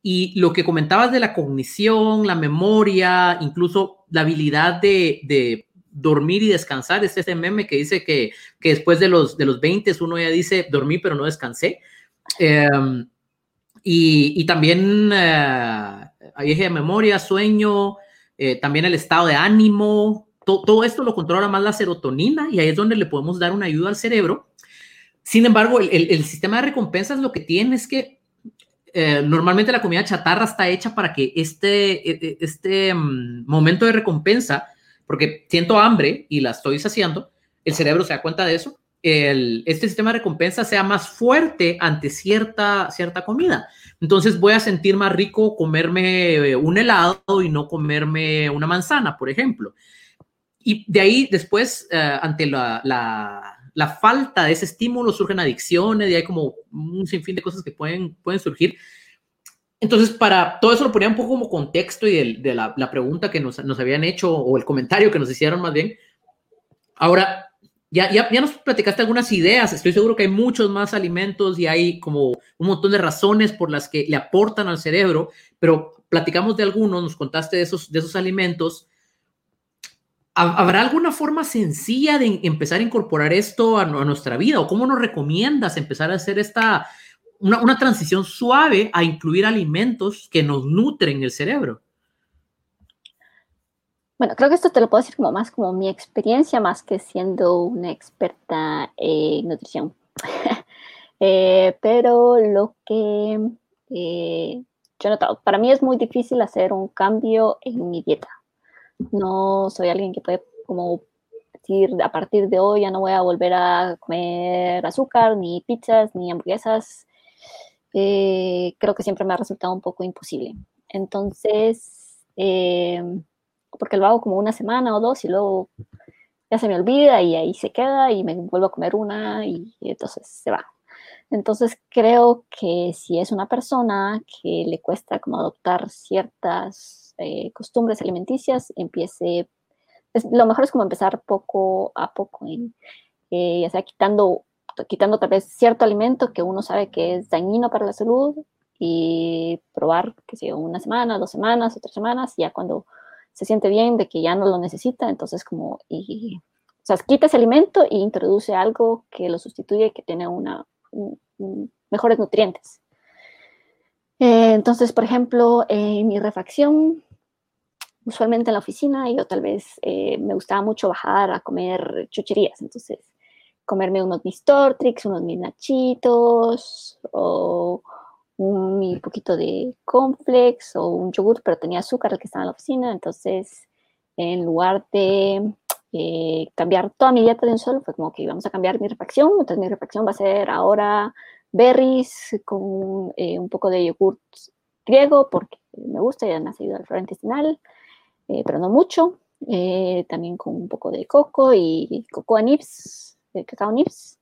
Y lo que comentabas de la cognición, la memoria, incluso la habilidad de, de dormir y descansar, es ese meme que dice que, que, después de los, de los 20 uno ya dice dormí pero no descansé. Eh, y, y, también eh, hay de memoria, sueño, eh, también el estado de ánimo, to, todo esto lo controla más la serotonina y ahí es donde le podemos dar una ayuda al cerebro sin embargo, el, sistema de recompensas lo que tiene es que eh, normalmente la comida chatarra está hecha para que este, e, e, este um, momento de recompensa, porque siento hambre y la estoy saciando, el cerebro se da cuenta de eso, el, este sistema de recompensa sea más fuerte ante cierta, cierta comida. Entonces voy a sentir más rico comerme eh, un helado y no comerme una manzana, por ejemplo. Y de ahí después, uh, ante la la falta de ese estímulo surgen adicciones y hay como un sinfín de cosas que pueden, pueden surgir. Entonces, para todo eso lo ponía un poco como contexto y de, de la, la, pregunta que nos, nos, habían hecho o el comentario que nos hicieron más bien. Ahora, ya, ya, ya nos platicaste algunas ideas, estoy seguro que hay muchos más alimentos y hay como un montón de razones por las que le aportan al cerebro, pero platicamos de algunos, nos contaste de esos, de esos alimentos ¿Habrá alguna forma sencilla de empezar a incorporar esto a, nuestra vida? ¿O cómo nos recomiendas empezar a hacer esta, una, una, transición suave a incluir alimentos que nos nutren el cerebro? Bueno, creo que esto te lo puedo decir como más como mi experiencia, más que siendo una experta en nutrición. eh, pero lo que eh, yo he notado, para mí es muy difícil hacer un cambio en mi dieta no soy alguien que puede como decir a partir de hoy ya no voy a volver a comer azúcar, ni pizzas, ni hamburguesas. Eh, creo que siempre me ha resultado un poco imposible. Entonces, eh, porque lo hago como una semana o dos y luego ya se me olvida y ahí se queda y me vuelvo a comer una y, y entonces se va. Entonces creo que si es una persona que le cuesta como adoptar ciertas eh, costumbres alimenticias, empiece, es, lo mejor es como empezar poco a poco, en, eh, ya sea quitando, quitando tal vez cierto alimento que uno sabe que es dañino para la salud y probar, que sea una semana, dos semanas, otras semanas, y ya cuando se siente bien de que ya no lo necesita, entonces como, y, o sea, quita ese alimento e introduce algo que lo sustituye, que tiene una, un, un, mejores nutrientes. Eh, entonces, por ejemplo, en mi refacción, usualmente en la oficina, yo tal vez eh, me gustaba mucho bajar a comer chucherías. Entonces, comerme unos mis unos mis nachitos, o un poquito de cornflakes o un yogur, pero tenía azúcar el que estaba en la oficina, entonces en lugar de eh, cambiar toda mi dieta de un solo, fue como que íbamos a cambiar mi refacción, entonces mi refacción va a ser ahora berries con eh, un poco de yogur griego, porque me gusta, me ha seguido el flora intestinal, eh, pero no mucho, también con un poco de coco y cocoa nips, cacao nips,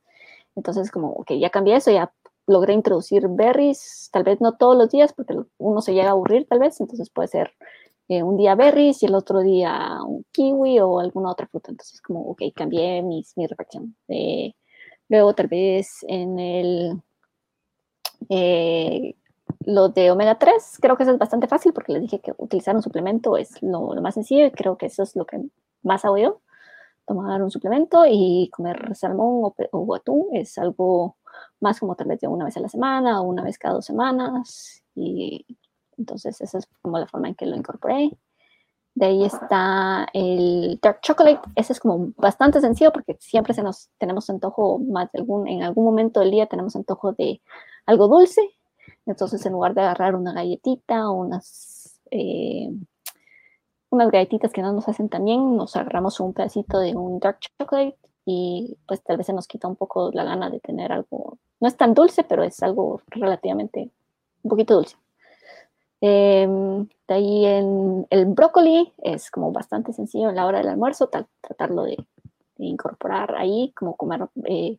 entonces como, ok, ya cambié eso, ya logré introducir berries, tal vez no todos los días, porque uno se llega a aburrir tal vez, entonces puede ser eh, un día berries y el otro día un kiwi o alguna otra fruta. Entonces, como, ok, cambié mis, mi refacción. Eh, luego, tal vez en el. Eh, lo de omega 3, creo que eso es bastante fácil porque les dije que utilizar un suplemento es lo, más sencillo y creo que eso es lo que más hago yo. Tomar un suplemento y comer salmón o, o atún es algo más como tal vez de una vez a la semana o una vez cada dos semanas. Y entonces esa es como la forma en que lo incorporé. De ahí está el dark chocolate. Ese es como bastante sencillo porque siempre se nos tenemos antojo más de algún, en algún momento del día tenemos antojo de algo dulce. Entonces en lugar de agarrar una galletita o unas, eh, unas galletitas que no nos hacen tan bien, nos agarramos un pedacito de un dark chocolate y pues tal vez se nos quita un poco la gana de tener algo, no es tan dulce, pero es algo relativamente un poquito dulce. Em, de ahí en el brócoli es como bastante sencillo en la hora del almuerzo, tratarlo de, incorporar ahí, como comer. Eh,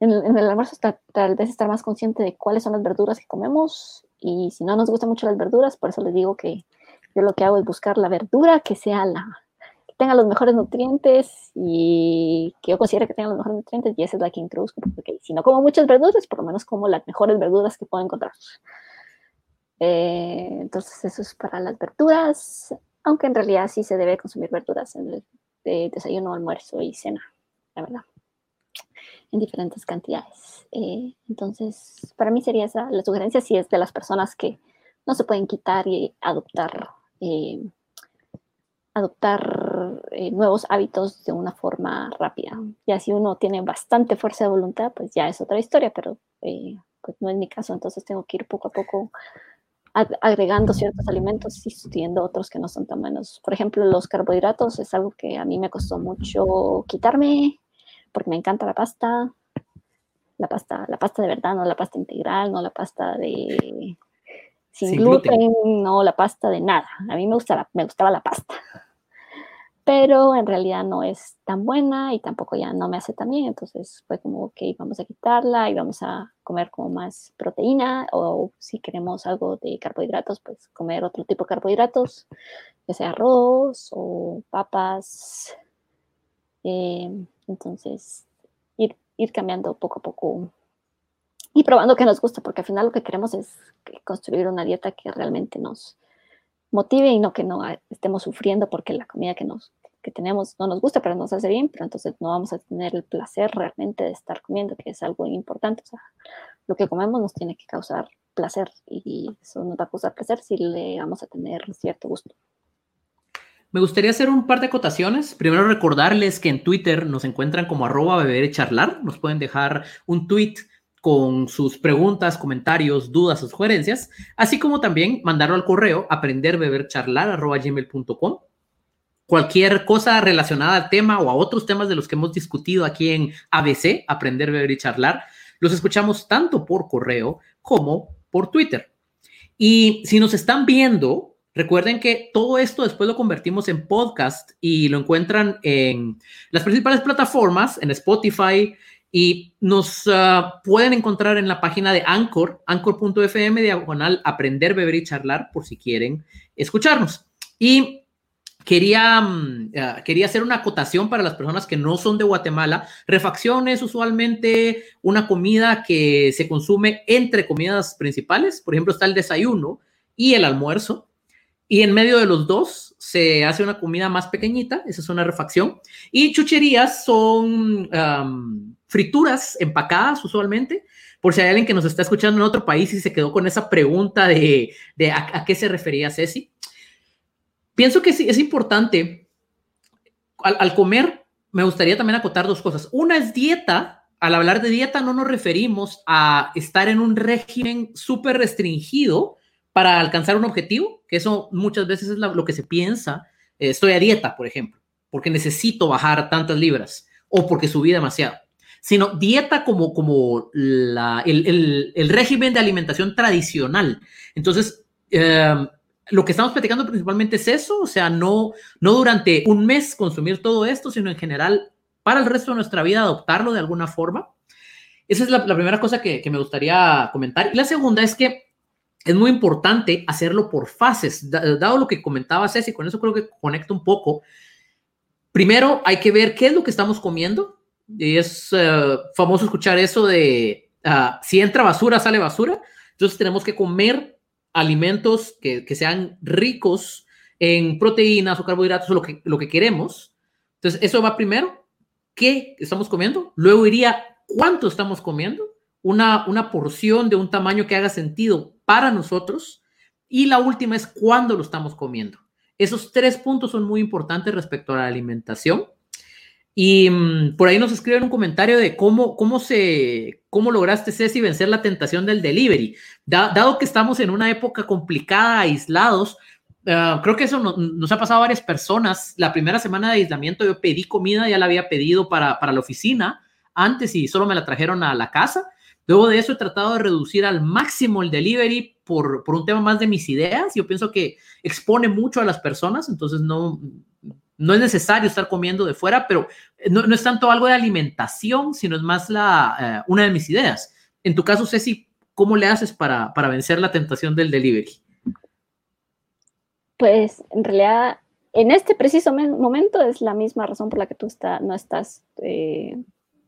en, el almuerzo tal vez estar más consciente de cuáles son las verduras que comemos y si no nos gustan mucho las verduras, por eso les digo que yo lo que hago es buscar la verdura que sea la, tenga los mejores nutrientes y que yo considere que tenga los mejores nutrientes y esa es la que introduzco, porque si no como muchas verduras, por lo menos como las mejores verduras que puedo encontrar. Eh, entonces eso es para las verduras, aunque en realidad sí se debe consumir verduras en el desayuno, almuerzo y cena, la verdad, en diferentes cantidades. Eh, entonces, para mí sería esa la sugerencia si es de las personas que no se pueden quitar y adoptar. Eh, adoptar eh, nuevos hábitos de una forma rápida. Ya si uno tiene bastante fuerza de voluntad, pues ya es otra historia, pero eh, pues no es mi caso, entonces tengo que ir poco a poco agregando ciertos alimentos y sustituyendo otros que no son tan buenos. Por ejemplo, los carbohidratos es algo que a mí me costó mucho quitarme porque me encanta la pasta, la pasta, la pasta de verdad, no la pasta integral, no la pasta de sin, gluten, no la pasta de nada. A mí me, gusta me gustaba la pasta pero en realidad no es tan buena y tampoco ya no me hace tan bien, entonces fue como, ok, vamos a quitarla y vamos a comer como más proteína o si queremos algo de carbohidratos, pues comer otro tipo de carbohidratos, ya sea arroz o papas. Eh, entonces, ir, ir cambiando poco a poco y probando que nos gusta, porque al final lo que queremos es construir una dieta que realmente nos, motive y no que no estemos sufriendo porque la comida que nos que tenemos no nos gusta, pero nos hace bien, pero entonces no vamos a tener el placer realmente de estar comiendo, que es algo importante. O sea, lo que comemos nos tiene que causar placer y eso nos va a causar placer si le vamos a tener cierto gusto. Me gustaría hacer un par de acotaciones. Primero recordarles que en Twitter nos encuentran como arroba beber y charlar. Nos pueden dejar un tweet con sus preguntas, comentarios, dudas o sugerencias, así como también mandarlo al correo aprenderbebercharlar.gmail.com. Cualquier cosa relacionada al tema o a otros temas de los que hemos discutido aquí en ABC, Aprender, Beber y Charlar, los escuchamos tanto por correo como por Twitter. Y si nos están viendo, recuerden que todo esto después lo convertimos en podcast y lo encuentran en las principales plataformas, en Spotify, y nos ah, pueden encontrar en la página de Anchor, anchor.fm, diagonal, aprender, beber y charlar, por si quieren escucharnos. Y quería, mm, ah, quería hacer una acotación para las personas que no son de Guatemala. Refacción es usualmente una comida que se consume entre comidas principales. Por ejemplo, está el desayuno y el almuerzo. Y en medio de los dos se hace una comida más pequeñita, esa es una refacción. Y chucherías son frituras empacadas usualmente, por si hay alguien que nos está escuchando en otro país y se quedó con esa pregunta de, a, qué se refería Ceci. Pienso que sí, es importante al, comer me gustaría también acotar dos cosas. Una es dieta. Al hablar de dieta no nos referimos a estar en un régimen súper restringido para alcanzar un objetivo, que eso muchas veces es lo que se piensa. Eh, estoy a dieta, por ejemplo, porque necesito bajar tantas libras o porque subí demasiado, sino dieta como, como la, el, el, régimen de alimentación tradicional. Entonces, eh, lo que estamos platicando principalmente es eso, o sea, no, no durante un mes consumir todo esto, sino en general para el resto de nuestra vida adoptarlo de alguna forma. Esa es la, la primera cosa que, que, me gustaría comentar. Y la segunda es que es muy importante hacerlo por fases, dado lo que comentaba Ceci, con eso creo que conecta un poco. Primero hay que ver qué es lo que estamos comiendo. Y es uh, famoso escuchar eso de uh, si entra basura, sale basura. Entonces tenemos que comer alimentos que, que, sean ricos en proteínas o carbohidratos o lo que, lo que queremos. Entonces eso va primero. ¿Qué estamos comiendo? Luego iría cuánto estamos comiendo. Una, una porción de un tamaño que haga sentido para nosotros. Y la última es cuándo lo estamos comiendo. Esos tres puntos son muy importantes respecto a la alimentación. Y um, por ahí nos escriben un comentario de cómo, cómo, se, cómo lograste, Ceci, vencer la tentación del delivery. Da, dado que estamos en una época complicada, aislados, uh, creo que eso no, nos ha pasado a varias personas. La primera semana de aislamiento yo pedí comida, ya la había pedido para, para la oficina antes y solo me la trajeron a la casa. Luego de eso he tratado de reducir al máximo el delivery por, por, un tema más de mis ideas. Yo pienso que expone mucho a las personas, entonces no, no es necesario estar comiendo de fuera, pero no, no es tanto algo de alimentación, sino es más la, eh, una de mis ideas. En tu caso, Ceci, ¿cómo le haces para, para vencer la tentación del delivery? Pues en realidad, en este preciso momento es la misma razón por la que tú está, no estás eh,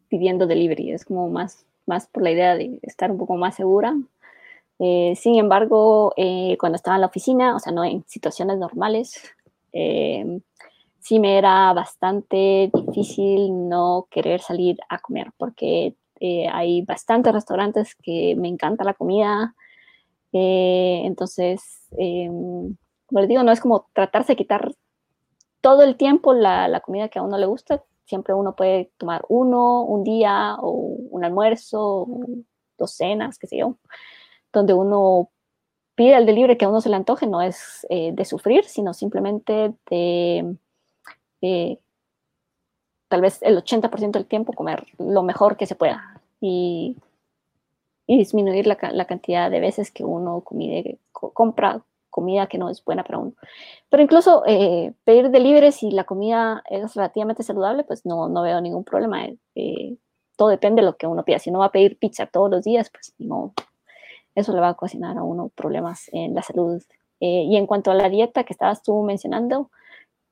pidiendo delivery. Es como más más por la idea de estar un poco más segura. Eh, sin embargo, eh, cuando estaba en la oficina, o sea, no en situaciones normales, eh, sí me era bastante difícil no querer salir a comer, porque eh, hay bastantes restaurantes que me encanta la comida. Eh, entonces, como les digo, no es como tratarse de quitar todo el tiempo la, la comida que a uno le gusta, siempre uno puede tomar uno, un día o un almuerzo, dos cenas, qué sé yo, donde uno pide el delivery que a uno se le antoje, no es eh, de sufrir, sino simplemente de eh, tal vez el 80% del tiempo comer lo mejor que se pueda y, y disminuir la, la, cantidad de veces que uno comide, compra comida que no es buena para uno. Pero incluso eh, pedir delivery si la comida es relativamente saludable, pues no, no veo ningún problema. Eh, todo depende de lo que uno pida. Si uno va a pedir pizza todos los días, pues no, eso le va a cocinar a uno problemas en la salud. Eh, y en cuanto a la dieta que estabas tú mencionando,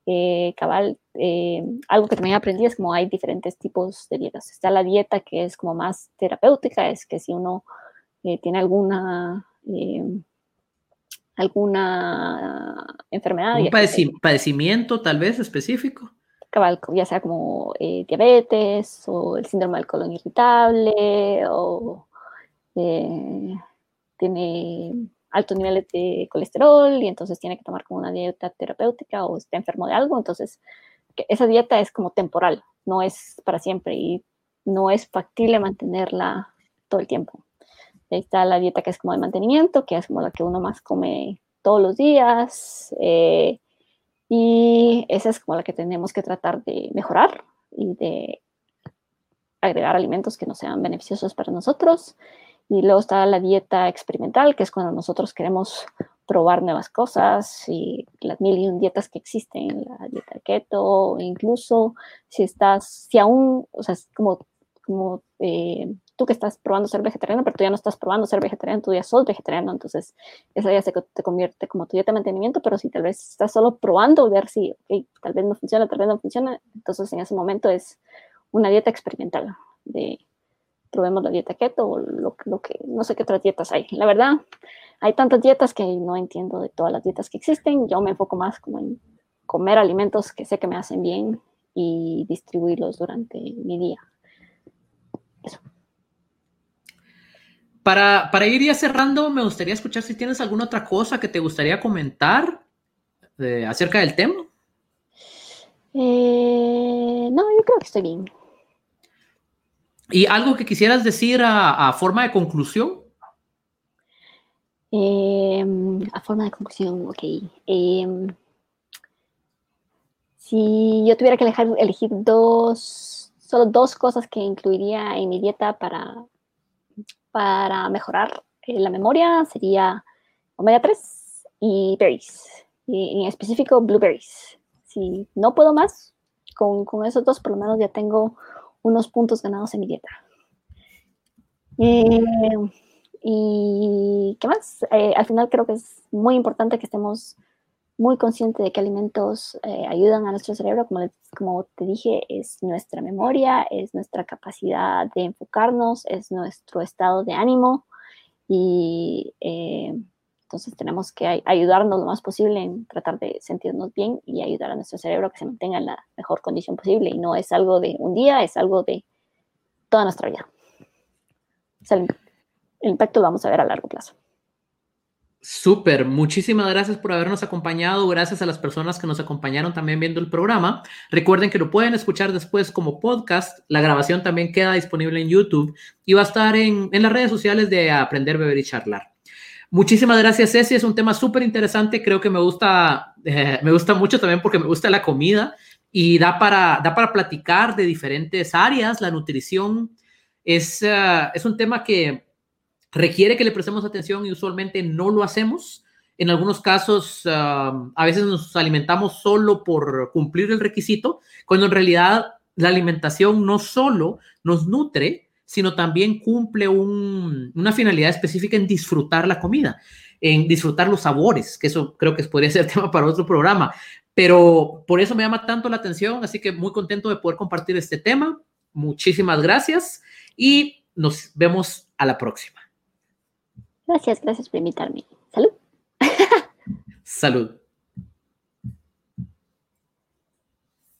eh, cabal, eh, algo que también aprendí es como hay diferentes tipos de dietas. Está la dieta que es como más terapéutica, es que si uno eh, tiene alguna alguna enfermedad. ¿Un padeci padecimiento tal vez específico? Cabal, ya sea como eh, diabetes o el síndrome del colon irritable o eh, tiene altos niveles de colesterol y entonces tiene que tomar como una dieta terapéutica o está enfermo de algo, entonces esa dieta es como temporal, no es para siempre y no es factible mantenerla todo el tiempo. Está la dieta que es como de mantenimiento, que es como la que uno más come todos los días. Eh, y esa es como la que tenemos que tratar de mejorar y de agregar alimentos que no sean beneficiosos para nosotros. Y luego está la dieta experimental, que es cuando nosotros queremos probar nuevas cosas y las mil y un dietas que existen, la dieta keto, incluso si estás, si aún, o sea, como, como eh, tú que estás probando ser vegetariano, pero tú ya no estás probando ser vegetariano, tú ya sos vegetariano, entonces esa ya se te convierte como tu dieta de mantenimiento, pero si tal vez estás solo probando, ver si okay, tal vez no funciona, tal vez no funciona, entonces en ese momento es una dieta experimental de probemos la dieta keto o lo, lo que, no sé qué otras dietas hay. La verdad, hay tantas dietas que no entiendo de todas las dietas que existen, yo me enfoco más como en comer alimentos que sé que me hacen bien y distribuirlos durante mi día. Eso. Para, para, ir ya cerrando, me gustaría escuchar si tienes alguna otra cosa que te gustaría comentar eh, acerca del tema. Eh, no, yo creo que estoy bien. ¿Y algo que quisieras decir a, forma de conclusión? Em, a forma de conclusión, ok. Em, si yo tuviera que elegir, elegir dos, solo dos cosas que incluiría en mi dieta para, para mejorar eh, la memoria, sería omega 3 y berries, y en específico blueberries. Si no puedo más, con, con esos dos por lo menos ya tengo unos puntos ganados en mi dieta. Eh, y qué más, eh, al final creo que es muy importante que estemos muy conscientes de qué alimentos eh, ayudan a nuestro cerebro. Como, como te dije, es nuestra memoria, es nuestra capacidad de enfocarnos, es nuestro estado de ánimo y entonces tenemos que ayudarnos lo más posible en tratar de sentirnos bien y ayudar a nuestro cerebro a que se mantenga en la mejor condición posible. Y no es algo de un día, es algo de toda nuestra vida. el, impacto lo vamos a ver a largo plazo. Súper, muchísimas gracias por habernos acompañado, gracias a las personas que nos acompañaron también viendo el programa. Recuerden que lo pueden escuchar después como podcast, la grabación también queda disponible en YouTube y va a estar en, en las redes sociales de Aprender, Beber y Charlar. Muchísimas gracias, Ceci. Es un tema súper interesante. Creo que me gusta, eh, me gusta mucho también porque me gusta la comida y da para, da para platicar de diferentes áreas. La nutrición es, eh, es un tema que requiere que le prestemos atención y usualmente no lo hacemos. En algunos casos, eh, a veces nos alimentamos solo por cumplir el requisito, cuando en realidad la alimentación no solo nos nutre, sino también cumple una finalidad específica en disfrutar la comida, en disfrutar los sabores, que eso creo que podría ser tema para otro programa. Pero por eso me llama tanto la atención, así que muy contento de poder compartir este tema. Muchísimas gracias y nos vemos a la próxima. Gracias, gracias por invitarme. Salud. Salud.